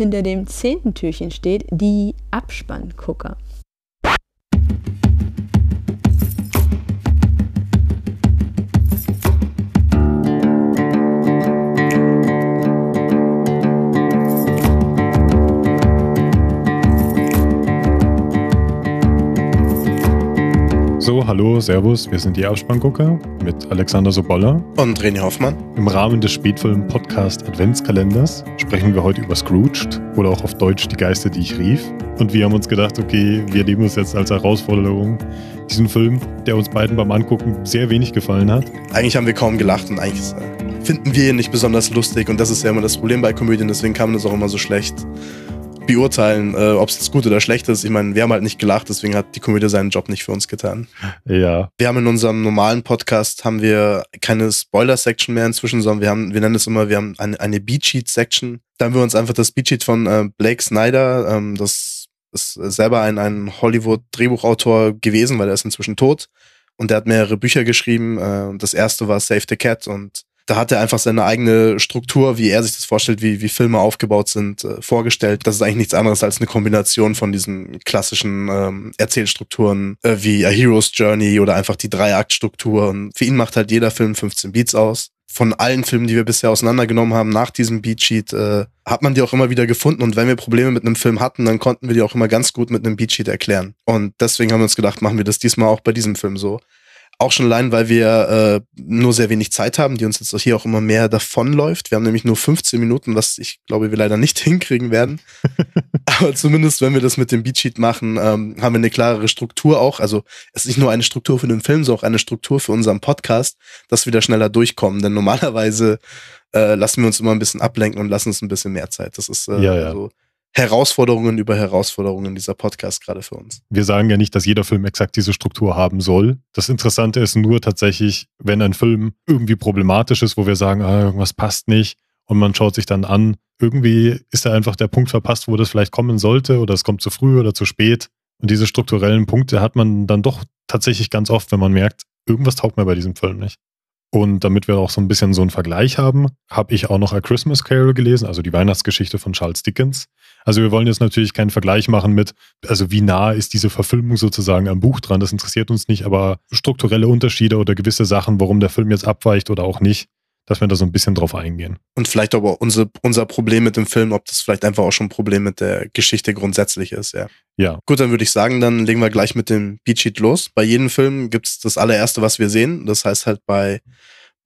Hinter dem zehnten Türchen steht die Abspanngucker. So, hallo, servus, wir sind die Abspanngucker mit Alexander Sobolla. Und René Hoffmann. Im Rahmen des Spätfilm-Podcast Adventskalenders sprechen wir heute über Scrooged oder auch auf Deutsch Die Geister, die ich rief. Und wir haben uns gedacht, okay, wir nehmen uns jetzt als Herausforderung diesen Film, der uns beiden beim Angucken sehr wenig gefallen hat. Eigentlich haben wir kaum gelacht und eigentlich finden wir ihn nicht besonders lustig und das ist ja immer das Problem bei Komödien, deswegen kann man das auch immer so schlecht beurteilen, äh, ob es jetzt gut oder schlecht ist. Ich meine, wir haben halt nicht gelacht, deswegen hat die Komödie seinen Job nicht für uns getan. Ja. Wir haben in unserem normalen Podcast haben wir keine Spoiler-Section mehr inzwischen, sondern wir haben, wir nennen es immer, wir haben eine, eine Beatsheet-Section. Da haben wir uns einfach das Beatsheet von äh, Blake Snyder, ähm, das ist selber ein, ein Hollywood-Drehbuchautor gewesen, weil er ist inzwischen tot. Und der hat mehrere Bücher geschrieben. Äh, das erste war Save the Cat und da hat er einfach seine eigene Struktur, wie er sich das vorstellt, wie, wie Filme aufgebaut sind, äh, vorgestellt. Das ist eigentlich nichts anderes als eine Kombination von diesen klassischen ähm, Erzählstrukturen äh, wie A Hero's Journey oder einfach die Dreiaktstruktur. Und für ihn macht halt jeder Film 15 Beats aus. Von allen Filmen, die wir bisher auseinandergenommen haben nach diesem Beatsheet, äh, hat man die auch immer wieder gefunden. Und wenn wir Probleme mit einem Film hatten, dann konnten wir die auch immer ganz gut mit einem Beatsheet erklären. Und deswegen haben wir uns gedacht, machen wir das diesmal auch bei diesem Film so. Auch schon allein, weil wir äh, nur sehr wenig Zeit haben, die uns jetzt hier auch immer mehr davonläuft. Wir haben nämlich nur 15 Minuten, was ich glaube, wir leider nicht hinkriegen werden. Aber zumindest, wenn wir das mit dem Beatsheet machen, ähm, haben wir eine klarere Struktur auch. Also es ist nicht nur eine Struktur für den Film, sondern auch eine Struktur für unseren Podcast, dass wir da schneller durchkommen. Denn normalerweise äh, lassen wir uns immer ein bisschen ablenken und lassen uns ein bisschen mehr Zeit. Das ist äh, Ja, ja. so Herausforderungen über Herausforderungen dieser Podcast gerade für uns. Wir sagen ja nicht, dass jeder Film exakt diese Struktur haben soll. Das Interessante ist nur tatsächlich, wenn ein Film irgendwie problematisch ist, wo wir sagen, ah, irgendwas passt nicht und man schaut sich dann an, irgendwie ist da einfach der Punkt verpasst, wo das vielleicht kommen sollte oder es kommt zu früh oder zu spät. Und diese strukturellen Punkte hat man dann doch tatsächlich ganz oft, wenn man merkt, irgendwas taugt mir bei diesem Film nicht. Und damit wir auch so ein bisschen so einen Vergleich haben, habe ich auch noch A Christmas Carol gelesen, also die Weihnachtsgeschichte von Charles Dickens. Also wir wollen jetzt natürlich keinen Vergleich machen mit, also wie nah ist diese Verfilmung sozusagen am Buch dran, das interessiert uns nicht, aber strukturelle Unterschiede oder gewisse Sachen, warum der Film jetzt abweicht oder auch nicht, dass wir da so ein bisschen drauf eingehen. Und vielleicht aber unser, unser Problem mit dem Film, ob das vielleicht einfach auch schon ein Problem mit der Geschichte grundsätzlich ist, ja. Ja, Gut, dann würde ich sagen, dann legen wir gleich mit dem Beatsheet los. Bei jedem Film gibt's das allererste, was wir sehen. Das heißt halt bei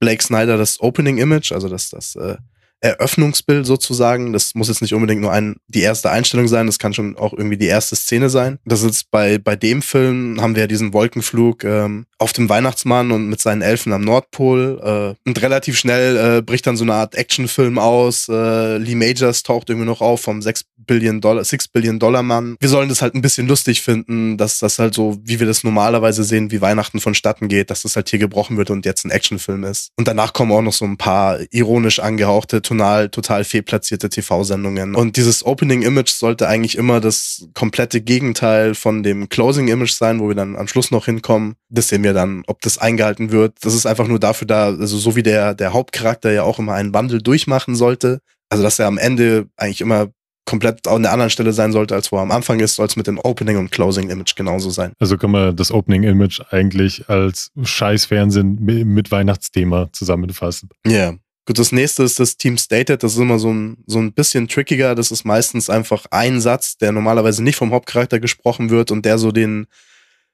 Blake Snyder das Opening Image, also das, das äh, Eröffnungsbild sozusagen. Das muss jetzt nicht unbedingt nur ein, die erste Einstellung sein, das kann schon auch irgendwie die erste Szene sein. Das ist bei, bei dem Film haben wir ja diesen Wolkenflug ähm, auf dem Weihnachtsmann und mit seinen Elfen am Nordpol. Äh, und relativ schnell äh, bricht dann so eine Art Actionfilm aus. Äh, Lee Majors taucht irgendwie noch auf vom 6 Billion Dollar, 6 Billion Dollar Mann. Wir sollen das halt ein bisschen lustig finden, dass das halt so, wie wir das normalerweise sehen, wie Weihnachten vonstatten geht, dass das halt hier gebrochen wird und jetzt ein Actionfilm ist. Und danach kommen auch noch so ein paar ironisch angehauchte, tonal, total fehlplatzierte TV-Sendungen. Und dieses Opening Image sollte eigentlich immer das komplette Gegenteil von dem Closing Image sein, wo wir dann am Schluss noch hinkommen. Das sehen wir dann, ob das eingehalten wird. Das ist einfach nur dafür da, also so wie der, der Hauptcharakter ja auch immer einen Wandel durchmachen sollte. Also, dass er am Ende eigentlich immer komplett an der anderen Stelle sein sollte, als wo er am Anfang ist, soll es mit dem Opening und Closing Image genauso sein. also kann man das Opening Image eigentlich als Scheißfernsehen mi- mit Weihnachtsthema zusammenfassen. Ja. Gut, das nächste ist das Team Stated. Das ist immer so ein, so ein bisschen trickiger. Das ist meistens einfach ein Satz, der normalerweise nicht vom Hauptcharakter gesprochen wird und der so den,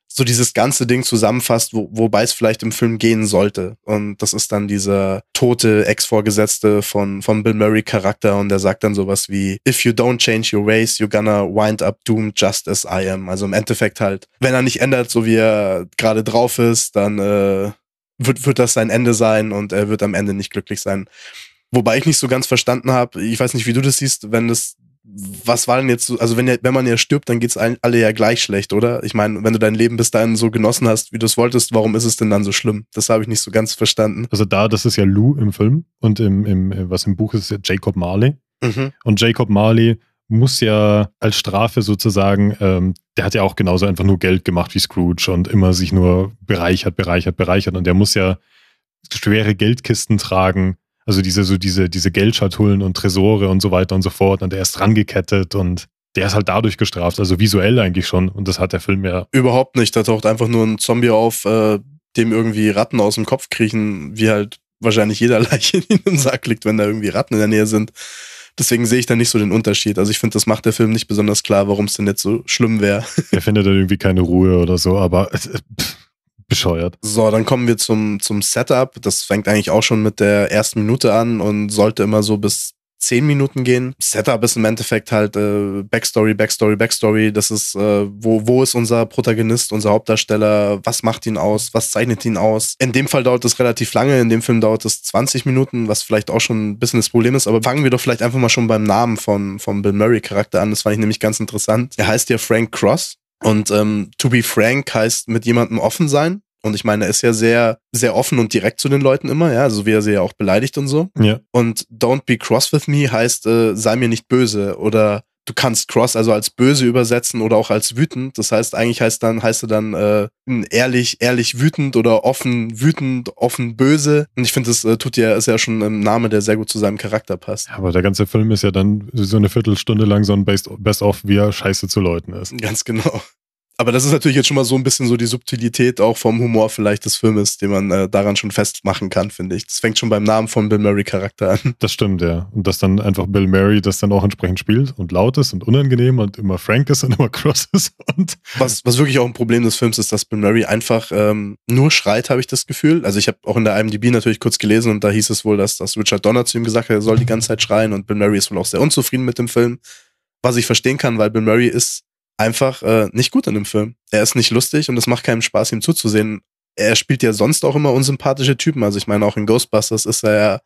so dieses ganze Ding zusammenfasst, wo, wobei es vielleicht im Film gehen sollte. Und das ist dann dieser tote Ex-Vorgesetzte von, von Bill Murray Charakter und der sagt dann sowas wie, if you don't change your ways, you're gonna wind up doomed just as I am. Also im Endeffekt halt, wenn er nicht ändert, so wie er gerade drauf ist, dann, äh, wird, wird das sein Ende sein und er wird am Ende nicht glücklich sein. Wobei ich nicht so ganz verstanden habe, ich weiß nicht, wie du das siehst, wenn das, was war denn jetzt so, also wenn, ja- wenn man ja stirbt, dann geht's allen, alle ja gleich schlecht, oder? Ich meine, wenn du dein Leben bis dahin so genossen hast, wie du es wolltest, warum ist es denn dann so schlimm? Das habe ich nicht so ganz verstanden. Also da, das ist ja Lou im Film und im, im, was im Buch ist, ist ja Jacob Marley. Mhm. Und Jacob Marley muss ja als Strafe sozusagen, ähm, der hat ja auch genauso einfach nur Geld gemacht wie Scrooge und immer sich nur bereichert, bereichert, bereichert. Und der muss ja schwere Geldkisten tragen, also diese, so diese, diese Geldschatullen und Tresore und so weiter und so fort. Und er ist rangekettet und der ist halt dadurch gestraft, also visuell eigentlich schon. Und das hat der Film ja. Überhaupt nicht. Da taucht einfach nur ein Zombie auf, äh, dem irgendwie Ratten aus dem Kopf kriechen, wie halt wahrscheinlich jeder Leiche in den Sack liegt, wenn da irgendwie Ratten in der Nähe sind. Deswegen sehe ich da nicht so den Unterschied. Also ich finde, das macht der Film nicht besonders klar, warum es denn jetzt so schlimm wäre. Er findet dann irgendwie keine Ruhe oder so, aber äh, pff, bescheuert. So, dann kommen wir zum, zum Setup. Das fängt eigentlich auch schon mit der ersten Minute an und sollte immer so bis zehn Minuten gehen. Setup ist im Endeffekt halt äh, Backstory, Backstory, Backstory. Das ist, äh, wo, wo ist unser Protagonist, unser Hauptdarsteller? Was macht ihn aus? Was zeichnet ihn aus? In dem Fall dauert es relativ lange. In dem Film dauert es 20 Minuten, was vielleicht auch schon ein bisschen das Problem ist. Aber fangen wir doch vielleicht einfach mal schon beim Namen von, vom Bill Murray Charakter an. Das fand ich nämlich ganz interessant. Er heißt ja Frank Cross. Und ähm, to be frank heißt mit jemandem offen sein. Und ich meine, er ist ja sehr, sehr offen und direkt zu den Leuten immer, ja, so wie er sie ja auch beleidigt und so. Ja. Und don't be cross with me heißt, äh, sei mir nicht böse oder du kannst cross also als böse übersetzen oder auch als wütend. Das heißt, eigentlich heißt dann, heißt er dann äh, ehrlich, ehrlich wütend oder offen wütend, offen böse. Und ich finde, das äh, tut ja, ist ja schon ein Name, der sehr gut zu seinem Charakter passt. Ja, aber der ganze Film ist ja dann so eine Viertelstunde lang so ein Best-of, wie er scheiße zu Leuten ist. Ganz genau. Aber das ist natürlich jetzt schon mal so ein bisschen so die Subtilität auch vom Humor vielleicht des Filmes, den man äh, daran schon festmachen kann, finde ich. Das fängt schon beim Namen von Bill Murray Charakter an. Das stimmt, ja. Und dass dann einfach Bill Murray das dann auch entsprechend spielt und laut ist und unangenehm und immer frank ist und immer cross ist. Und was, was wirklich auch ein Problem des Films ist, dass Bill Murray einfach ähm, nur schreit, habe ich das Gefühl. Also ich habe auch in der IMDb natürlich kurz gelesen und da hieß es wohl, dass, dass Richard Donner zu ihm gesagt hat, er soll die ganze Zeit schreien und Bill Murray ist wohl auch sehr unzufrieden mit dem Film. Was ich verstehen kann, weil Bill Murray ist einfach äh, nicht gut in dem Film. Er ist nicht lustig und es macht keinen Spaß, ihm zuzusehen. Er spielt ja sonst auch immer unsympathische Typen. Also ich meine, auch in Ghostbusters ist er ja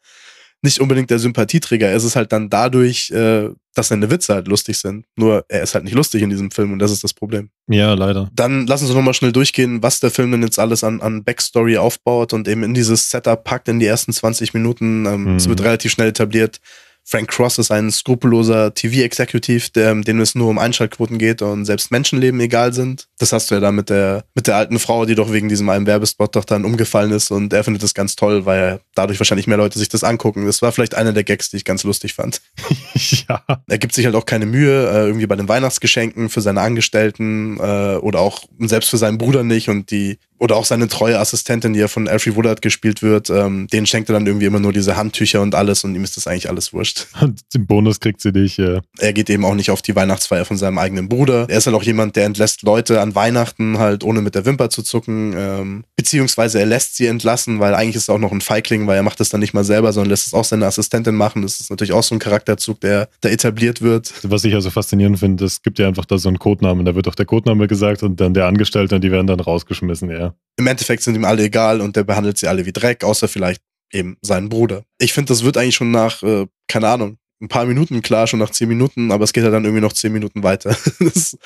nicht unbedingt der Sympathieträger. Er ist es halt dann dadurch, äh, dass seine Witze halt lustig sind. Nur er ist halt nicht lustig in diesem Film und das ist das Problem. Ja, leider. Dann lassen Sie nochmal schnell durchgehen, was der Film denn jetzt alles an, an Backstory aufbaut und eben in dieses Setup packt in die ersten 20 Minuten. Ähm, mhm. Es wird relativ schnell etabliert Frank Cross ist ein skrupelloser TV-Executive, dem es nur um Einschaltquoten geht und selbst Menschenleben egal sind. Das hast du ja da mit der, mit der alten Frau, die doch wegen diesem einen Werbespot doch dann umgefallen ist und er findet das ganz toll, weil dadurch wahrscheinlich mehr Leute sich das angucken. Das war vielleicht einer der Gags, die ich ganz lustig fand. ja. Er gibt sich halt auch keine Mühe, äh, irgendwie bei den Weihnachtsgeschenken für seine Angestellten äh, oder auch selbst für seinen Bruder nicht und die oder auch seine treue Assistentin, die ja von Alfie Woodard gespielt wird, ähm, denen schenkt er dann irgendwie immer nur diese Handtücher und alles und ihm ist das eigentlich alles wurscht. Und den Bonus kriegt sie nicht, ja. Er geht eben auch nicht auf die Weihnachtsfeier von seinem eigenen Bruder. Er ist halt auch jemand, der entlässt Leute an Weihnachten halt ohne mit der Wimper zu zucken, ähm, beziehungsweise er lässt sie entlassen, weil eigentlich ist er auch noch ein Feigling, weil er macht das dann nicht mal selber, sondern lässt es auch seine Assistentin machen. Das ist natürlich auch so ein Charakterzug, der da etabliert wird. Was ich also faszinierend finde, es gibt ja einfach da so einen Codenamen, da wird auch der Codename gesagt und dann der Angestellte und die werden dann rausgeschmissen, ja. Im Endeffekt sind ihm alle egal und der behandelt sie alle wie Dreck, außer vielleicht eben seinen Bruder. Ich finde, das wird eigentlich schon nach, äh, keine Ahnung, ein paar Minuten klar, schon nach zehn Minuten, aber es geht ja dann irgendwie noch zehn Minuten weiter. das,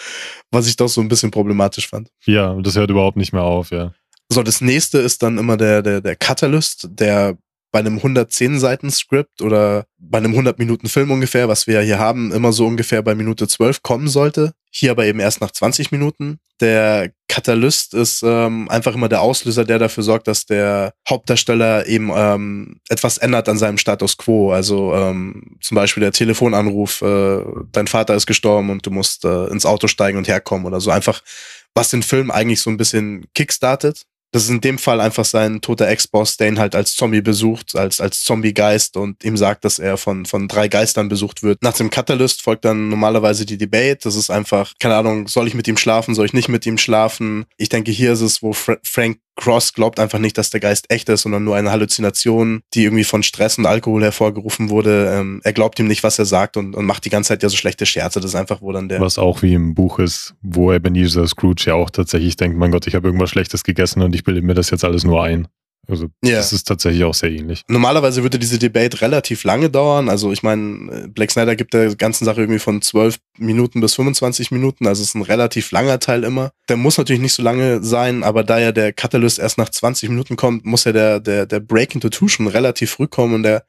was ich doch so ein bisschen problematisch fand. Ja, das hört überhaupt nicht mehr auf, ja. So, das nächste ist dann immer der, der, der Catalyst, der bei einem 110 Seiten Skript oder bei einem 100 Minuten Film ungefähr, was wir ja hier haben, immer so ungefähr bei Minute 12 kommen sollte. Hier aber eben erst nach 20 Minuten. Der Katalyst ist ähm, einfach immer der Auslöser, der dafür sorgt, dass der Hauptdarsteller eben ähm, etwas ändert an seinem Status quo. Also ähm, zum Beispiel der Telefonanruf, äh, dein Vater ist gestorben und du musst äh, ins Auto steigen und herkommen oder so. Einfach, was den Film eigentlich so ein bisschen kickstartet das ist in dem Fall einfach sein toter Ex-Boss, der ihn halt als Zombie besucht, als, als Zombie-Geist und ihm sagt, dass er von, von drei Geistern besucht wird. Nach dem Catalyst folgt dann normalerweise die Debate. Das ist einfach, keine Ahnung, soll ich mit ihm schlafen, soll ich nicht mit ihm schlafen? Ich denke, hier ist es, wo Fra Frank Cross glaubt einfach nicht, dass der Geist echt ist, sondern nur eine Halluzination, die irgendwie von Stress und Alkohol hervorgerufen wurde. Ähm, er glaubt ihm nicht, was er sagt und, und macht die ganze Zeit ja so schlechte Scherze. Das ist einfach, wo dann der. Was auch wie im Buch ist, wo Ebenezer Scrooge ja auch tatsächlich denkt, mein Gott, ich habe irgendwas Schlechtes gegessen und ich bilde mir das jetzt alles nur ein. Also ja. das ist tatsächlich auch sehr ähnlich. Normalerweise würde diese Debate relativ lange dauern. Also ich meine, Black Snyder gibt der ganzen Sache irgendwie von 12 Minuten bis 25 Minuten. Also es ist ein relativ langer Teil immer. Der muss natürlich nicht so lange sein, aber da ja der Catalyst erst nach 20 Minuten kommt, muss ja der, der, der Break into Two schon relativ früh kommen und der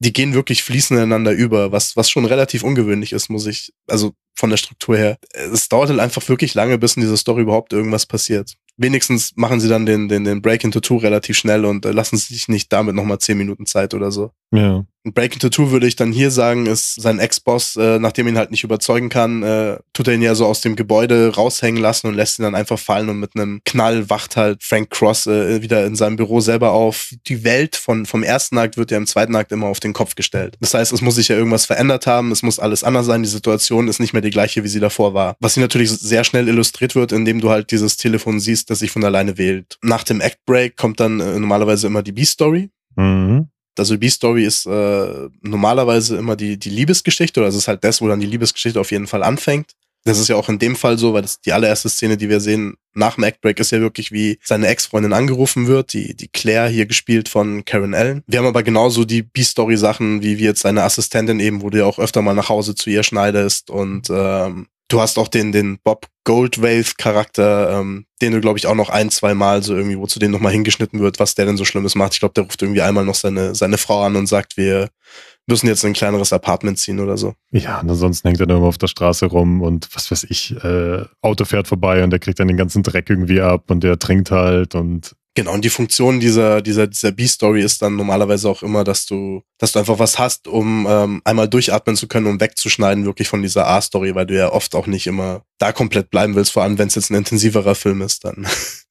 die gehen wirklich fließend ineinander über, was, was schon relativ ungewöhnlich ist, muss ich, also von der Struktur her. Es dauert halt einfach wirklich lange, bis in dieser Story überhaupt irgendwas passiert. Wenigstens machen sie dann den, den, den Break into Two relativ schnell und äh, lassen sich nicht damit nochmal zehn Minuten Zeit oder so. Ja. Ein Break into Two würde ich dann hier sagen, ist sein Ex-Boss, äh, nachdem ihn halt nicht überzeugen kann, äh, tut er ihn ja so aus dem Gebäude raushängen lassen und lässt ihn dann einfach fallen und mit einem Knall wacht halt Frank Cross äh, wieder in seinem Büro selber auf. Die Welt von, vom ersten Akt wird ja im zweiten Akt immer auf den Kopf gestellt. Das heißt, es muss sich ja irgendwas verändert haben, es muss alles anders sein, die Situation ist nicht mehr die gleiche, wie sie davor war. Was hier natürlich sehr schnell illustriert wird, indem du halt dieses Telefon siehst, das sich von alleine wählt. Nach dem Act Break kommt dann äh, normalerweise immer die B-Story. Mhm. Also die B-Story ist äh, normalerweise immer die, die Liebesgeschichte, oder es ist halt das, wo dann die Liebesgeschichte auf jeden Fall anfängt. Das ist ja auch in dem Fall so, weil das die allererste Szene, die wir sehen nach dem Actbreak, ist ja wirklich, wie seine Ex-Freundin angerufen wird, die, die Claire hier gespielt von Karen Allen. Wir haben aber genauso die B-Story-Sachen, wie wie jetzt seine Assistentin eben, wo du ja auch öfter mal nach Hause zu ihr schneidest und ähm, Du hast auch den, den Bob Goldwave-Charakter, ähm, den du, glaube ich, auch noch ein, zwei Mal so irgendwie, wozu dem nochmal hingeschnitten wird, was der denn so Schlimmes macht. Ich glaube, der ruft irgendwie einmal noch seine, seine Frau an und sagt, wir müssen jetzt in ein kleineres Apartment ziehen oder so. Ja, und ansonsten hängt er dann immer auf der Straße rum und was weiß ich, äh, Auto fährt vorbei und der kriegt dann den ganzen Dreck irgendwie ab und der trinkt halt und Genau, und die Funktion dieser, dieser, dieser B-Story ist dann normalerweise auch immer, dass du, dass du einfach was hast, um ähm, einmal durchatmen zu können, um wegzuschneiden, wirklich von dieser A-Story, weil du ja oft auch nicht immer da komplett bleiben willst, vor allem wenn es jetzt ein intensiverer Film ist, dann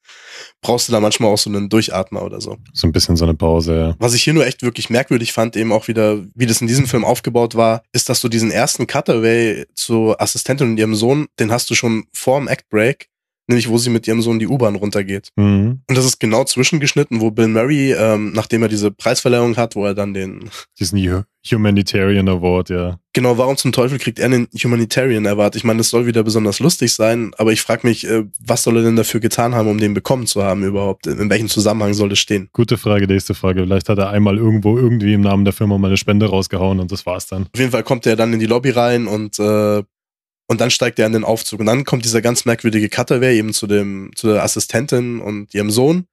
brauchst du da manchmal auch so einen Durchatmer oder so. So ein bisschen so eine Pause, ja. Was ich hier nur echt wirklich merkwürdig fand, eben auch wieder, wie das in diesem Film aufgebaut war, ist, dass du diesen ersten Cutaway zur Assistentin und ihrem Sohn, den hast du schon vor dem Act Break nämlich wo sie mit ihrem Sohn die U-Bahn runtergeht. Mhm. Und das ist genau zwischengeschnitten, wo Bill Murray, ähm, nachdem er diese Preisverleihung hat, wo er dann den... Diesen Humanitarian Award, ja. Genau, warum zum Teufel kriegt er einen Humanitarian Award? Ich meine, das soll wieder besonders lustig sein, aber ich frage mich, äh, was soll er denn dafür getan haben, um den bekommen zu haben überhaupt? In welchem Zusammenhang soll das stehen? Gute Frage, nächste Frage. Vielleicht hat er einmal irgendwo irgendwie im Namen der Firma mal eine Spende rausgehauen und das war's dann. Auf jeden Fall kommt er dann in die Lobby rein und äh, und dann steigt er in den Aufzug. Und dann kommt dieser ganz merkwürdige Cutaway eben zu dem, zu der Assistentin und ihrem Sohn.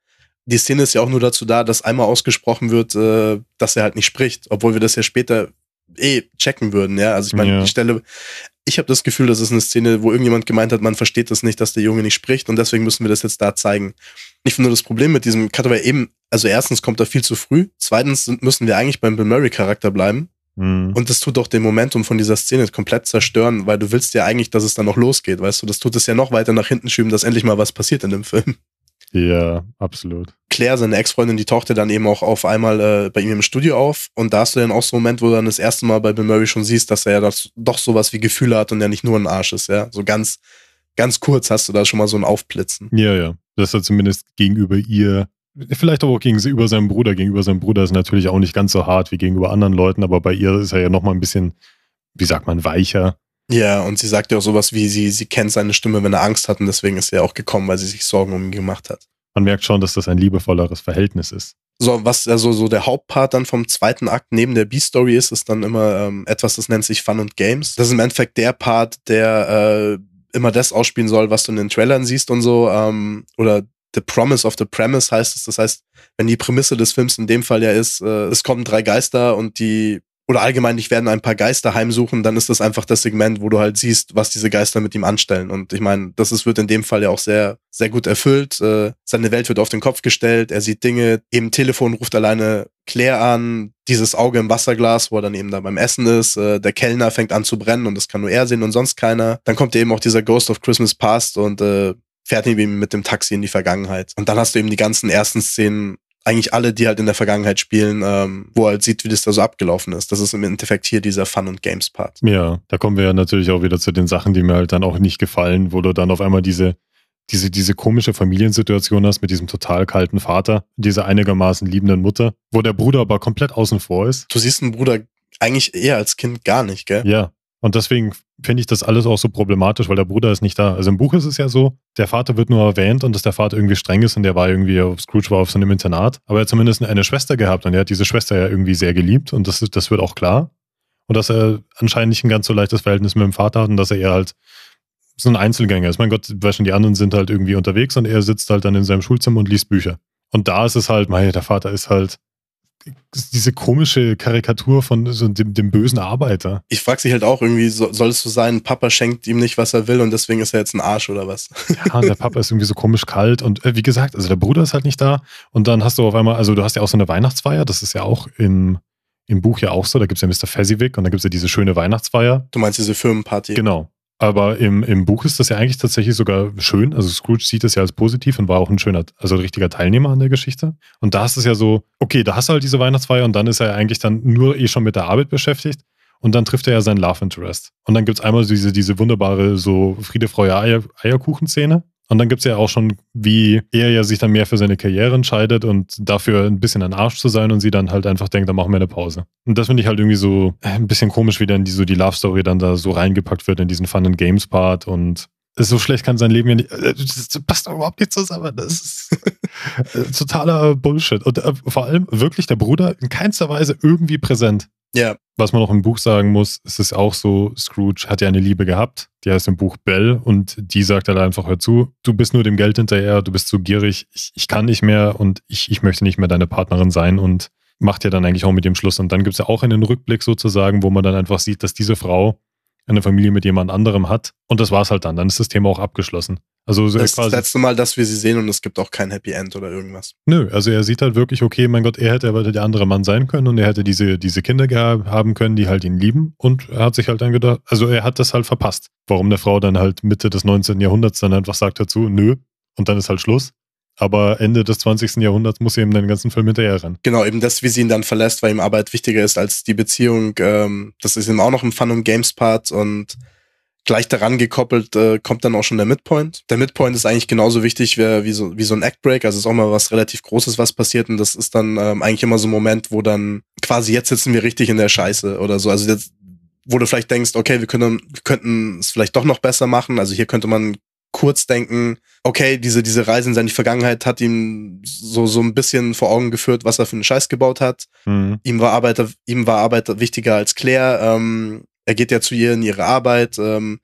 Die Szene ist ja auch nur dazu da, dass einmal ausgesprochen wird, äh, dass er halt nicht spricht, obwohl wir das ja später eh checken würden, ja. Also ich meine, Ja. die Stelle, ich habe das Gefühl, das ist eine Szene, wo irgendjemand gemeint hat, man versteht das nicht, dass der Junge nicht spricht und deswegen müssen wir das jetzt da zeigen. Ich finde nur das Problem mit diesem Cutaway eben, also erstens kommt er viel zu früh, zweitens müssen wir eigentlich beim Bill Murray Charakter bleiben, Mhm. und das tut doch den Momentum von dieser Szene komplett zerstören, weil du willst ja eigentlich, dass es dann noch losgeht, weißt du? Das tut es ja noch weiter nach hinten schieben, dass endlich mal was passiert in dem Film. Ja, absolut. Claire, seine Ex-Freundin, die tauchte dann eben auch auf einmal äh, bei ihm im Studio auf und da hast du dann auch so einen Moment, wo du dann das erste Mal bei Bill Murray schon siehst, dass er ja das, doch sowas wie Gefühle hat und ja nicht nur ein Arsch ist, ja. So ganz, ganz kurz hast du da schon mal so ein Aufblitzen. Ja, ja. Dass er zumindest gegenüber ihr, vielleicht aber auch gegenüber seinem Bruder, gegenüber seinem Bruder ist natürlich auch nicht ganz so hart wie gegenüber anderen Leuten, aber bei ihr ist er ja nochmal ein bisschen, wie sagt man, weicher. Ja, und sie sagt ja auch sowas wie, sie, sie kennt seine Stimme, wenn er Angst hat und deswegen ist er auch gekommen, weil sie sich Sorgen um ihn gemacht hat. Man merkt schon, dass das ein liebevolleres Verhältnis ist. So, was also so der Hauptpart dann vom zweiten Akt neben der B-Story ist, ist dann immer ähm, etwas, das nennt sich Fun und Games. Das ist im Endeffekt der Part, der äh, immer das ausspielen soll, was du in den Trailern siehst und so. Ähm, oder The Promise of the Premise heißt es. Das heißt, wenn die Prämisse des Films in dem Fall ja ist, äh, es kommen drei Geister und die oder allgemein, ich werden ein paar Geister heimsuchen, dann ist das einfach das Segment, wo du halt siehst, was diese Geister mit ihm anstellen. Und ich meine, das ist, wird in dem Fall ja auch sehr, sehr gut erfüllt. Äh, seine Welt wird auf den Kopf gestellt, er sieht Dinge, im Telefon ruft alleine Claire an, dieses Auge im Wasserglas, wo er dann eben da beim Essen ist, äh, der Kellner fängt an zu brennen und das kann nur er sehen und sonst keiner. Dann kommt eben auch dieser Ghost of Christmas Past und äh, fährt eben mit dem Taxi in die Vergangenheit. Und dann hast du eben die ganzen ersten Szenen eigentlich alle, die halt in der Vergangenheit spielen, ähm, wo er halt sieht, wie das da so abgelaufen ist. Das ist im Endeffekt hier dieser Fun- und Games-Part. Ja, da kommen wir ja natürlich auch wieder zu den Sachen, die mir halt dann auch nicht gefallen, wo du dann auf einmal diese, diese, diese komische Familiensituation hast mit diesem total kalten Vater, dieser einigermaßen liebenden Mutter, wo der Bruder aber komplett außen vor ist. Du siehst einen Bruder eigentlich eher als Kind gar nicht, gell? Ja. Und deswegen finde ich das alles auch so problematisch, weil der Bruder ist nicht da. Also im Buch ist es ja so, der Vater wird nur erwähnt und dass der Vater irgendwie streng ist und der war irgendwie, Scrooge war auf so einem Internat, aber er hat zumindest eine Schwester gehabt und er hat diese Schwester ja irgendwie sehr geliebt und das, das wird auch klar. Und dass er anscheinend nicht ein ganz so leichtes Verhältnis mit dem Vater hat und dass er eher halt so ein Einzelgänger ist. Mein Gott, schon, die anderen sind halt irgendwie unterwegs und er sitzt halt dann in seinem Schulzimmer und liest Bücher. Und da ist es halt, mei, der Vater ist halt diese komische Karikatur von so dem, dem bösen Arbeiter. Ich frage sich halt auch irgendwie, so, soll es so sein, Papa schenkt ihm nicht, was er will und deswegen ist er jetzt ein Arsch oder was? Ja, der Papa ist irgendwie so komisch kalt und äh, wie gesagt, also der Bruder ist halt nicht da und dann hast du auf einmal, also du hast ja auch so eine Weihnachtsfeier, das ist ja auch im, im Buch ja auch so, da gibt es ja Mr. Fezziwig und da gibt es ja diese schöne Weihnachtsfeier. Du meinst diese Firmenparty? Genau. Aber im, im Buch ist das ja eigentlich tatsächlich sogar schön. Also Scrooge sieht es ja als positiv und war auch ein schöner, also ein richtiger Teilnehmer an der Geschichte. Und da ist es ja so, okay, da hast du halt diese Weihnachtsfeier und dann ist er eigentlich dann nur eh schon mit der Arbeit beschäftigt. Und dann trifft er ja seinen Love Interest. Und dann gibt es einmal diese, diese wunderbare so Friede, Freude, Eier, Eierkuchen-Szene. Und dann gibt es ja auch schon, wie er ja sich dann mehr für seine Karriere entscheidet und dafür ein bisschen ein Arsch zu sein und sie dann halt einfach denkt, dann machen wir eine Pause. Und das finde ich halt irgendwie so ein bisschen komisch, wie dann die, so die Love Story dann da so reingepackt wird in diesen Fun and Games Part und so schlecht kann sein Leben ja nicht. äh, Das passt doch überhaupt nicht zusammen. Das ist äh, totaler Bullshit. Und äh, vor allem wirklich der Bruder in keinster Weise irgendwie präsent. Ja. Was man auch im Buch sagen muss, es ist auch so, Scrooge hat ja eine Liebe gehabt, die heißt im Buch Belle und die sagt halt einfach, hör zu, du bist nur dem Geld hinterher, du bist zu gierig, ich, ich kann nicht mehr und ich, ich möchte nicht mehr deine Partnerin sein und macht ja dann eigentlich auch mit dem Schluss. Und dann gibt es ja auch einen Rückblick sozusagen, wo man dann einfach sieht, dass diese Frau eine Familie mit jemand anderem hat und das war's halt dann. Dann ist das Thema auch abgeschlossen. Also so Das ist das letzte Mal, dass wir sie sehen und es gibt auch kein Happy End oder irgendwas. nö, also er sieht halt wirklich, okay, mein Gott, er hätte aber der andere Mann sein können und er hätte diese, diese Kinder haben können, die halt ihn lieben und er hat sich halt dann gedacht, also er hat das halt verpasst. Warum der Frau dann halt Mitte des 19. Jahrhunderts dann einfach sagt dazu, nö, und dann ist halt Schluss. Aber Ende des 20. Jahrhunderts muss er ihm den ganzen Film hinterher rennen. Genau, eben das, wie sie ihn dann verlässt, weil ihm Arbeit wichtiger ist als die Beziehung. Ähm, das ist ihm auch noch im Fun- und Games-Part und gleich daran gekoppelt äh, kommt dann auch schon der Midpoint. Der Midpoint ist eigentlich genauso wichtig wie, wie, so, wie so ein Act-Break. Also ist auch mal was relativ Großes, was passiert. Und das ist dann ähm, eigentlich immer so ein Moment, wo dann quasi jetzt sitzen wir richtig in der Scheiße oder so. Also jetzt, wo du vielleicht denkst, okay, wir könnten es vielleicht doch noch besser machen. Also hier könnte man kurz denken, okay, diese, diese Reise in seine Vergangenheit hat ihm so, so ein bisschen vor Augen geführt, was er für einen Scheiß gebaut hat. Mhm. Ihm war Arbeit, ihm war Arbeit wichtiger als Claire. Ähm, er geht ja zu ihr in ihre Arbeit, ähm,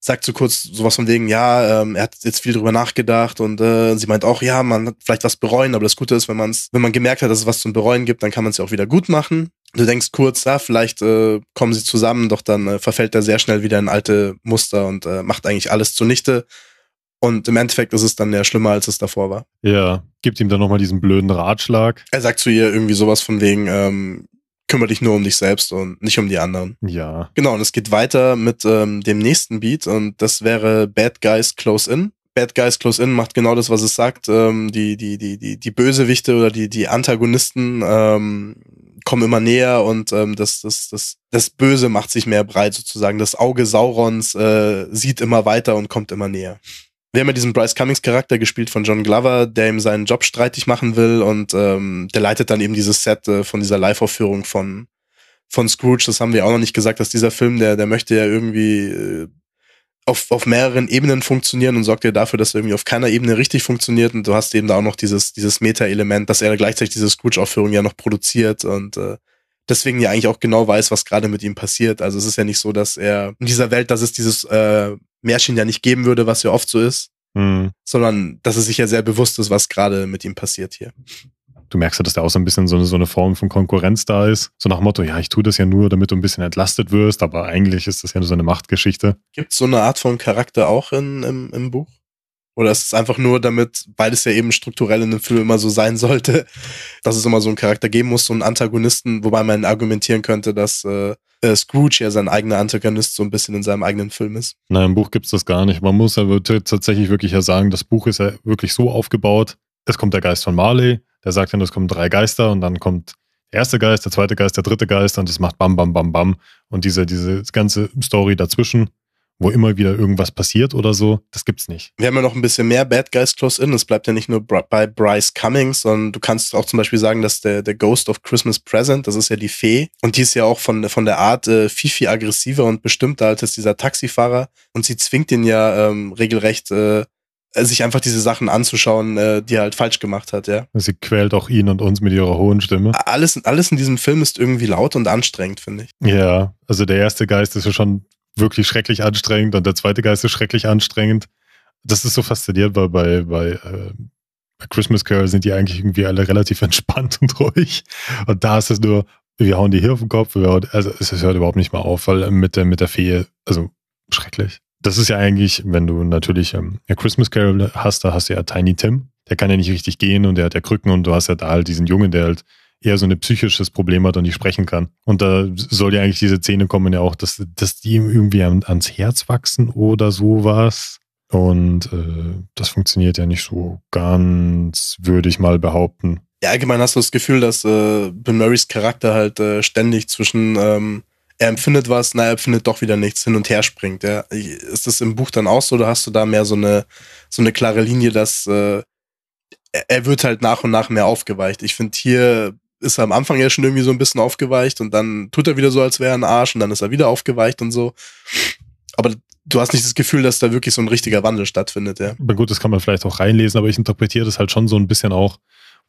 sagt so kurz sowas von wegen, ja, ähm, er hat jetzt viel drüber nachgedacht und äh, sie meint auch, ja, man hat vielleicht was bereuen, aber das Gute ist, wenn man es, wenn man gemerkt hat, dass es was zum Bereuen gibt, dann kann man es ja auch wieder gut machen. Du denkst kurz, ja, vielleicht äh, kommen sie zusammen, doch dann äh, verfällt er sehr schnell wieder in alte Muster und äh, macht eigentlich alles zunichte. Und im Endeffekt ist es dann ja schlimmer, als es davor war. Ja, gibt ihm dann nochmal diesen blöden Ratschlag. Er sagt zu ihr irgendwie sowas von wegen, ähm, kümmere dich nur um dich selbst und nicht um die anderen. Ja. Genau, und es geht weiter mit ähm, dem nächsten Beat und das wäre Bad Guys Close In. Bad Guys Close In macht genau das, was es sagt. Ähm, die, die, die, die, die Bösewichte oder die, die Antagonisten ähm, kommen immer näher und ähm, das, das, das, das Böse macht sich mehr breit sozusagen. Das Auge Saurons äh, sieht immer weiter und kommt immer näher. Wir haben ja diesen Bryce Cummings Charakter gespielt von John Glover, der ihm seinen Job streitig machen will und ähm, der leitet dann eben dieses Set äh, von dieser Live-Aufführung von, von Scrooge. Das haben wir auch noch nicht gesagt, dass dieser Film, der, der möchte ja irgendwie äh, auf, auf mehreren Ebenen funktionieren und sorgt ja dafür, dass er irgendwie auf keiner Ebene richtig funktioniert und du hast eben da auch noch dieses, dieses Meta-Element, dass er gleichzeitig diese Scrooge-Aufführung ja noch produziert und äh, deswegen ja eigentlich auch genau weiß, was gerade mit ihm passiert. Also es ist ja nicht so, dass er in dieser Welt, dass es dieses äh, Märchen ja nicht geben würde, was ja oft so ist, Hm. sondern dass es sich ja sehr bewusst ist, was gerade mit ihm passiert hier. Du merkst ja, dass da auch so ein bisschen so eine, so eine Form von Konkurrenz da ist. So nach dem Motto, ja, ich tue das ja nur, damit du ein bisschen entlastet wirst, aber eigentlich ist das ja nur so eine Machtgeschichte. Gibt es so eine Art von Charakter auch in, im, im Buch? Oder ist es einfach nur damit, weil es ja eben strukturell in dem Film immer so sein sollte, dass es immer so einen Charakter geben muss, so einen Antagonisten, wobei man argumentieren könnte, dass äh, äh, Scrooge ja sein eigener Antagonist so ein bisschen in seinem eigenen Film ist. Nein, im Buch gibt's das gar nicht. Man muss t- tatsächlich wirklich ja sagen, das Buch ist ja wirklich so aufgebaut. Es kommt der Geist von Marley, der sagt dann, es kommen drei Geister und dann kommt der erste Geist, der zweite Geist, der dritte Geist und es macht bam, bam, bam, bam. Und diese, diese ganze Story dazwischen, wo immer wieder irgendwas passiert oder so, das gibt's nicht. Wir haben ja noch ein bisschen mehr Bad Guys Close In. Es bleibt ja nicht nur bei Bryce Cummings, sondern du kannst auch zum Beispiel sagen, dass der, der Ghost of Christmas Present, das ist ja die Fee. Und die ist ja auch von, von der Art äh, viel, viel aggressiver und bestimmter als dieser Taxifahrer. Und sie zwingt ihn ja ähm, regelrecht, äh, sich einfach diese Sachen anzuschauen, äh, die er halt falsch gemacht hat, ja. Sie quält auch ihn und uns mit ihrer hohen Stimme. Alles, alles in diesem Film ist irgendwie laut und anstrengend, finde ich. Ja, also der erste Geist ist ja schon wirklich schrecklich anstrengend und der zweite Geist ist schrecklich anstrengend. Das ist so faszinierend bei, bei, bei äh, bei Christmas Carol sind die eigentlich irgendwie alle relativ entspannt und ruhig. Und da ist es nur, wir hauen die hier auf den Kopf, hauen, also es hört überhaupt nicht mal auf, weil mit der, mit der Fee, also schrecklich. Das ist ja eigentlich, wenn du natürlich ähm, Christmas Carol hast, da hast du ja Tiny Tim, der kann ja nicht richtig gehen und der hat ja Krücken und du hast ja da halt diesen Jungen, der halt eher so ein psychisches Problem hat und nicht sprechen kann. Und da soll ja eigentlich diese Szene kommen ja auch, dass, dass die ihm irgendwie ans Herz wachsen oder sowas. Und äh, das funktioniert ja nicht so ganz, würde ich mal behaupten. Ja, allgemein hast du das Gefühl, dass äh, Bill Murrays Charakter halt äh, ständig zwischen ähm, er empfindet was, na, er empfindet doch wieder nichts, hin und her springt. Ja. Ist das im Buch dann auch so oder hast du da mehr so eine, so eine klare Linie, dass äh, er wird halt nach und nach mehr aufgeweicht? Ich finde, hier ist er am Anfang ja schon irgendwie so ein bisschen aufgeweicht und dann tut er wieder so, als wäre er ein Arsch und dann ist er wieder aufgeweicht und so. Aber du hast nicht das Gefühl, dass da wirklich so ein richtiger Wandel stattfindet, ja. Aber gut, das kann man vielleicht auch reinlesen, aber ich interpretiere das halt schon so ein bisschen auch,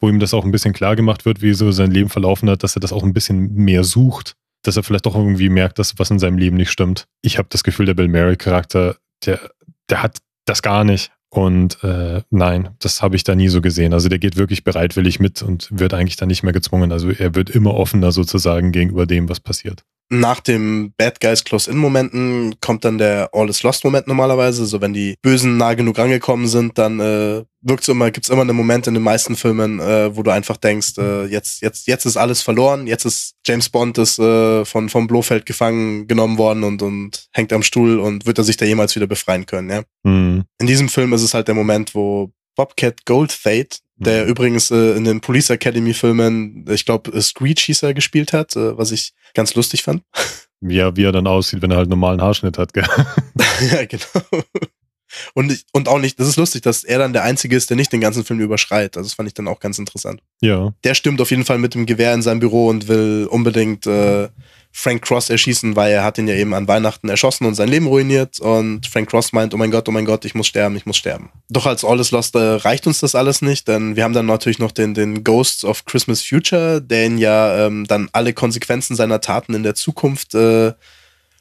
wo ihm das auch ein bisschen klar gemacht wird, wie so sein Leben verlaufen hat, dass er das auch ein bisschen mehr sucht, dass er vielleicht doch irgendwie merkt, dass was in seinem Leben nicht stimmt. Ich habe das Gefühl, der Bill Murray-Charakter, der, der hat das gar nicht. Und äh, nein, das habe ich da nie so gesehen. Also der geht wirklich bereitwillig mit und wird eigentlich dann nicht mehr gezwungen. Also er wird immer offener sozusagen gegenüber dem, was passiert nach dem Bad Guys Close-In-Momenten kommt dann der All is Lost-Moment normalerweise. So wenn die Bösen nah genug rangekommen sind, dann äh, wirkt's immer, gibt's immer einen Moment in den meisten Filmen, äh, wo du einfach denkst, äh, jetzt, jetzt, jetzt ist alles verloren, jetzt ist James Bond ist äh, von vom Blofeld gefangen genommen worden und und hängt am Stuhl und wird er sich da jemals wieder befreien können, ja. Mhm. In diesem Film ist es halt der Moment, wo Bobcat Goldthwait, der mhm. übrigens äh, in den Police Academy Filmen, ich glaube, äh, Screech hieß er gespielt hat, äh, was ich ganz lustig fand. Ja, wie er dann aussieht, wenn er halt einen normalen Haarschnitt hat, gell? ja, genau. Und, ich, und auch nicht, das ist lustig, dass er dann der Einzige ist, der nicht den ganzen Film überschreit. Also das fand ich dann auch ganz interessant. Ja. Der stimmt auf jeden Fall mit dem Gewehr in seinem Büro und will unbedingt äh, Frank Cross erschießen, weil er hat ihn ja eben an Weihnachten erschossen und sein Leben ruiniert. Und Frank Cross meint, oh mein Gott, oh mein Gott, ich muss sterben, ich muss sterben. Doch als All is Lost äh, reicht uns das alles nicht, denn wir haben dann natürlich noch den, den Ghosts of Christmas Future, der ihn ja ähm, dann alle Konsequenzen seiner Taten in der Zukunft äh,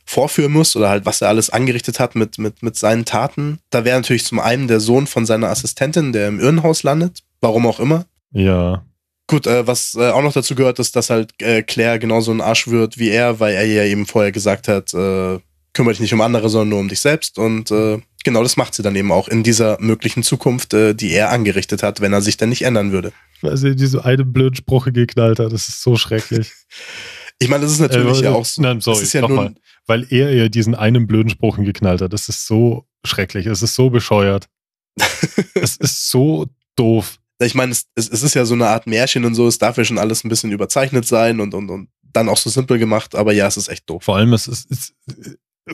vorführen muss oder halt, was er alles angerichtet hat mit, mit, mit seinen Taten. Da wäre natürlich zum einen der Sohn von seiner Assistentin, der im Irrenhaus landet, warum auch immer. Ja. Gut, äh, was äh, auch noch dazu gehört, ist, dass halt äh, Claire genauso ein Arsch wird wie er, weil er ja eben vorher gesagt hat, äh, kümmere dich nicht um andere, sondern nur um dich selbst. Und äh, genau das macht sie dann eben auch in dieser möglichen Zukunft, äh, die er angerichtet hat, wenn er sich dann nicht ändern würde. Weil sie diese eine blöden Sprüche geknallt hat, das ist so schrecklich. ich meine, das ist natürlich äh, ja auch so. Nein, sorry, ist ja nun, weil er ihr diesen einen blöden Spruch geknallt hat. Das ist so schrecklich, es ist so bescheuert. es ist so doof. Ich meine, es, es, ist ja so eine Art Märchen und so, es darf ja schon alles ein bisschen überzeichnet sein und, und, und dann auch so simpel gemacht, aber ja, es ist echt doof. Vor allem, es ist, es,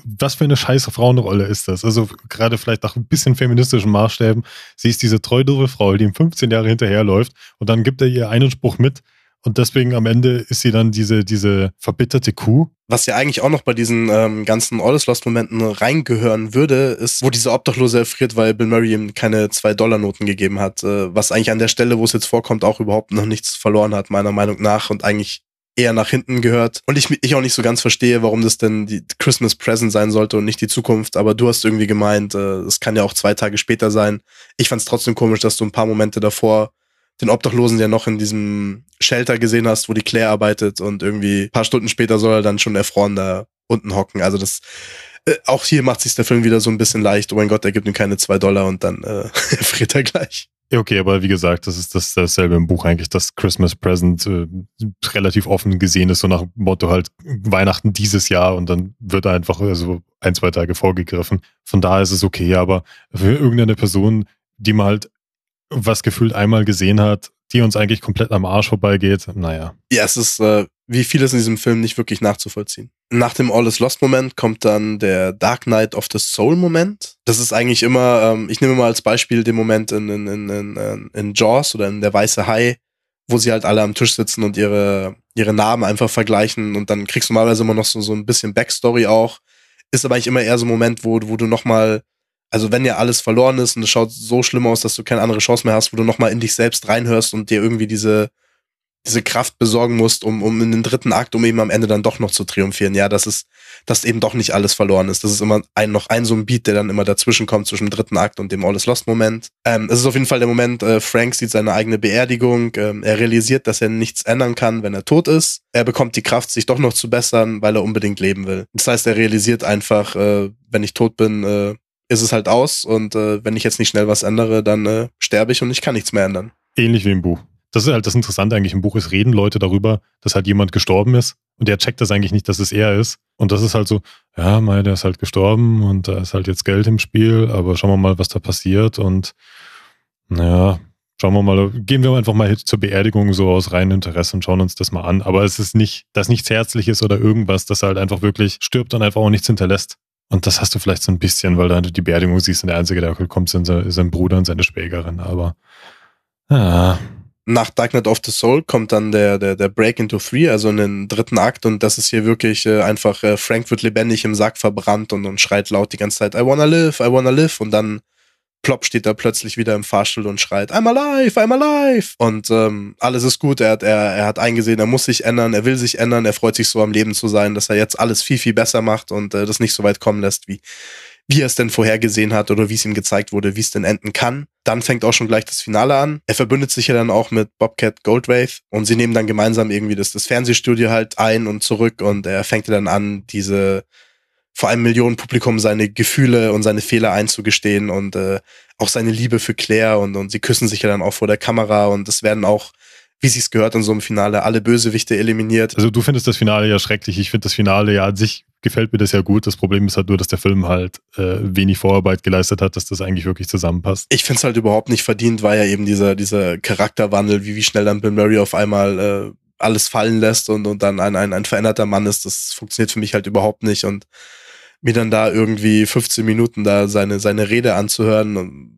was für eine scheiße Frauenrolle ist das? Also gerade vielleicht nach ein bisschen feministischen Maßstäben. Sie ist diese treu doofe Frau, die ihm 15 Jahre hinterherläuft und dann gibt er ihr einen Spruch mit und deswegen am Ende ist sie dann diese, diese verbitterte Kuh. Was ja eigentlich auch noch bei diesen ähm, ganzen All is Lost-Momenten reingehören würde, ist, wo dieser Obdachlose erfriert, weil Bill Murray ihm keine 2-Dollar-Noten gegeben hat. Äh, was eigentlich an der Stelle, wo es jetzt vorkommt, auch überhaupt noch nichts verloren hat, meiner Meinung nach. Und eigentlich eher nach hinten gehört. Und ich, ich auch nicht so ganz verstehe, warum das denn die Christmas Present sein sollte und nicht die Zukunft. Aber du hast irgendwie gemeint, äh, es kann ja auch zwei Tage später sein. Ich fand es trotzdem komisch, dass du ein paar Momente davor den Obdachlosen ja noch in diesem Shelter gesehen hast, wo die Claire arbeitet und irgendwie ein paar Stunden später soll er dann schon erfroren da unten hocken. Also das, äh, auch hier macht sich der Film wieder so ein bisschen leicht. Oh mein Gott, er gibt ihm keine zwei Dollar und dann äh, friert er gleich. Okay, aber wie gesagt, das ist das dasselbe im Buch eigentlich, das Christmas Present äh, relativ offen gesehen ist, so nach Motto halt Weihnachten dieses Jahr und dann wird einfach also ein, zwei Tage vorgegriffen. Von daher ist es okay, aber für irgendeine Person, die mal halt was gefühlt einmal gesehen hat, die uns eigentlich komplett am Arsch vorbeigeht. Naja. Ja, es ist äh, wie vieles in diesem Film nicht wirklich nachzuvollziehen. Nach dem All is Lost Moment kommt dann der Dark Knight of the Soul Moment. Das ist eigentlich immer, ähm, ich nehme mal als Beispiel den Moment in, in, in, in, in Jaws oder in Der Weiße Hai, wo sie halt alle am Tisch sitzen und ihre, ihre Namen einfach vergleichen und dann kriegst du normalerweise immer noch so, so ein bisschen Backstory auch. Ist aber eigentlich immer eher so ein Moment, wo, wo du nochmal also wenn ja alles verloren ist und es schaut so schlimm aus, dass du keine andere Chance mehr hast, wo du nochmal in dich selbst reinhörst und dir irgendwie diese, diese Kraft besorgen musst, um, um in den dritten Akt, um eben am Ende dann doch noch zu triumphieren. Ja, das ist, dass eben doch nicht alles verloren ist. Das ist immer ein, noch ein so ein Beat, der dann immer dazwischen kommt zwischen dem dritten Akt und dem All is Lost Moment. Ähm, es ist auf jeden Fall der Moment, äh, Frank sieht seine eigene Beerdigung, ähm, er realisiert, dass er nichts ändern kann, wenn er tot ist. Er bekommt die Kraft, sich doch noch zu bessern, weil er unbedingt leben will. Das heißt, er realisiert einfach, äh, wenn ich tot bin, äh, ist es halt aus und äh, wenn ich jetzt nicht schnell was ändere, dann äh, sterbe ich und ich kann nichts mehr ändern. Ähnlich wie im Buch das ist halt das Interessante eigentlich im Buch ist, reden Leute darüber, dass halt jemand gestorben ist und der checkt das eigentlich nicht, dass es er ist. Und das ist halt so, ja, mal, der ist halt gestorben und da ist halt jetzt Geld im Spiel, aber schauen wir mal, was da passiert und naja, schauen wir mal, gehen wir einfach mal zur Beerdigung so aus reinem Interesse und schauen uns das mal an. Aber es ist nicht, dass nichts Herzliches oder irgendwas, das halt einfach wirklich stirbt und einfach auch nichts hinterlässt. Und das hast du vielleicht so ein bisschen, weil da die Beerdigung siehst und der Einzige, der kommt, sind sein Bruder und seine Schwägerin. Aber ja, nach Dark Knight of the Soul kommt dann der, der, der Break into Three, also in den dritten Akt und das ist hier wirklich äh, einfach, äh, Frank wird lebendig im Sack verbrannt und, und schreit laut die ganze Zeit, I wanna live, I wanna live und dann plopp steht er plötzlich wieder im Fahrstuhl und schreit, I'm alive, I'm alive und ähm, alles ist gut, er hat, er, er hat eingesehen, er muss sich ändern, er will sich ändern, er freut sich so am Leben zu sein, dass er jetzt alles viel, viel besser macht und äh, das nicht so weit kommen lässt, wie wie er es denn vorhergesehen hat oder wie es ihm gezeigt wurde, wie es denn enden kann. Dann fängt auch schon gleich das Finale an. Er verbündet sich ja dann auch mit Bobcat Goldwraith und sie nehmen dann gemeinsam irgendwie das, das Fernsehstudio halt ein und zurück und er fängt dann an, diese vor einem Millionenpublikum seine Gefühle und seine Fehler einzugestehen und äh, auch seine Liebe für Claire und, und sie küssen sich ja dann auch vor der Kamera und es werden auch wie sich's gehört in so einem Finale, alle Bösewichte eliminiert. Also du findest das Finale ja schrecklich. Ich finde das Finale ja an sich gefällt mir das ja gut. Das Problem ist halt nur, dass der Film halt äh, wenig Vorarbeit geleistet hat, dass das eigentlich wirklich zusammenpasst. Ich finde es halt überhaupt nicht verdient, weil ja eben dieser, dieser Charakterwandel, wie, wie schnell dann Bill Murray auf einmal äh, alles fallen lässt und, und dann ein, ein, ein veränderter Mann ist, das funktioniert für mich halt überhaupt nicht. Und mir dann da irgendwie 15 Minuten da seine, seine Rede anzuhören,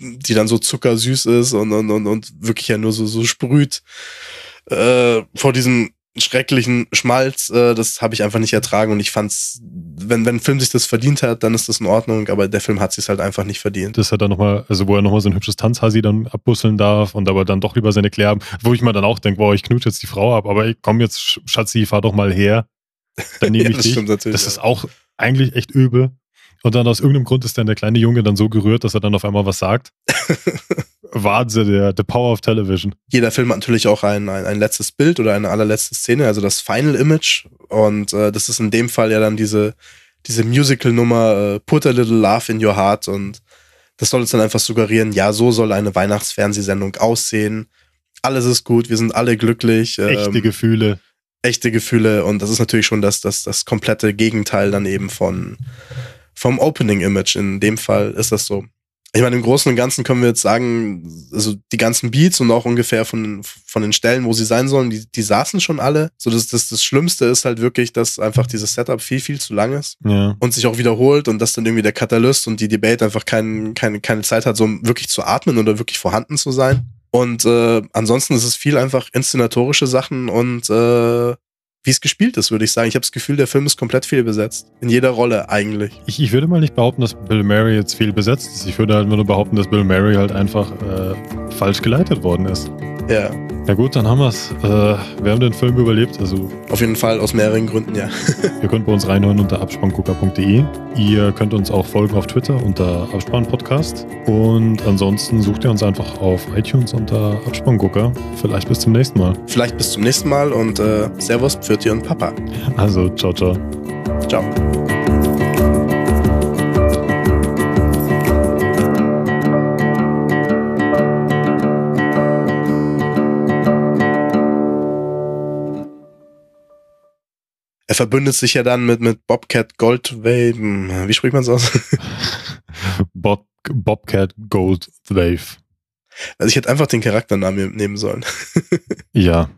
die dann so zuckersüß ist und, und, und, und wirklich ja nur so, so sprüht äh, vor diesem schrecklichen Schmalz, äh, das habe ich einfach nicht ertragen und ich fand's, wenn, wenn ein Film sich das verdient hat, dann ist das in Ordnung, aber der Film hat sich halt einfach nicht verdient. Das hat dann nochmal, also wo er nochmal so ein hübsches Tanzhasi dann abbusseln darf und aber dann doch lieber seine Claire, wo ich mir dann auch denke, wow, ich knutsche jetzt die Frau ab, aber ich komm jetzt, Schatzi, fahr doch mal her. Dann nehme ja, ich dich. Das ja. ist auch eigentlich echt übel. Und dann aus irgendeinem Grund ist dann der kleine Junge dann so gerührt, dass er dann auf einmal was sagt. Wahnsinn, der The Power of Television. Jeder Film hat natürlich auch ein, ein, ein letztes Bild oder eine allerletzte Szene, also das Final Image. Und äh, das ist in dem Fall ja dann diese, diese Musical-Nummer äh, Put a Little Love in Your Heart. Und das soll uns dann einfach suggerieren, ja, so soll eine Weihnachtsfernsehsendung aussehen. Alles ist gut, wir sind alle glücklich. Echte ähm, Gefühle. Echte Gefühle. Und das ist natürlich schon das, das, das komplette Gegenteil dann eben von, vom Opening-Image. In dem Fall ist das so ich meine, im Großen und Ganzen können wir jetzt sagen, also die ganzen Beats und auch ungefähr von, von den Stellen, wo sie sein sollen, die, die saßen schon alle. So, das, das, das Schlimmste ist halt wirklich, dass einfach dieses Setup viel, viel zu lang ist ja. und sich auch wiederholt und dass dann irgendwie der Katalyst und die Debate einfach kein, keine, keine Zeit hat, so wirklich zu atmen oder wirklich vorhanden zu sein. Und äh, ansonsten ist es viel einfach inszenatorische Sachen und äh, wie es gespielt ist, würde ich sagen. Ich habe das Gefühl, der Film ist komplett fehlbesetzt. In jeder Rolle eigentlich. Ich, ich würde mal nicht behaupten, dass Bill Murray jetzt fehlbesetzt ist. Ich würde halt nur behaupten, dass Bill Murray halt einfach äh, falsch geleitet worden ist. Ja. Ja gut, dann haben wir es. Äh, wir haben den Film überlebt. Also Auf jeden Fall, aus mehreren Gründen, ja. ihr könnt bei uns reinhören unter abspanngucker.de. Ihr könnt uns auch folgen auf Twitter unter Abspannpodcast. Und ansonsten sucht ihr uns einfach auf iTunes unter Abspanngucker. Vielleicht bis zum nächsten Mal. Vielleicht bis zum nächsten Mal und äh, Servus, Pfirti und Papa. Also, ciao, ciao. Ciao. Er verbündet sich ja dann mit, mit Bobcat Goldwave. Wie spricht man es aus? Bob, Bobcat Goldwave. Also ich hätte einfach den Charakternamen nehmen sollen. ja.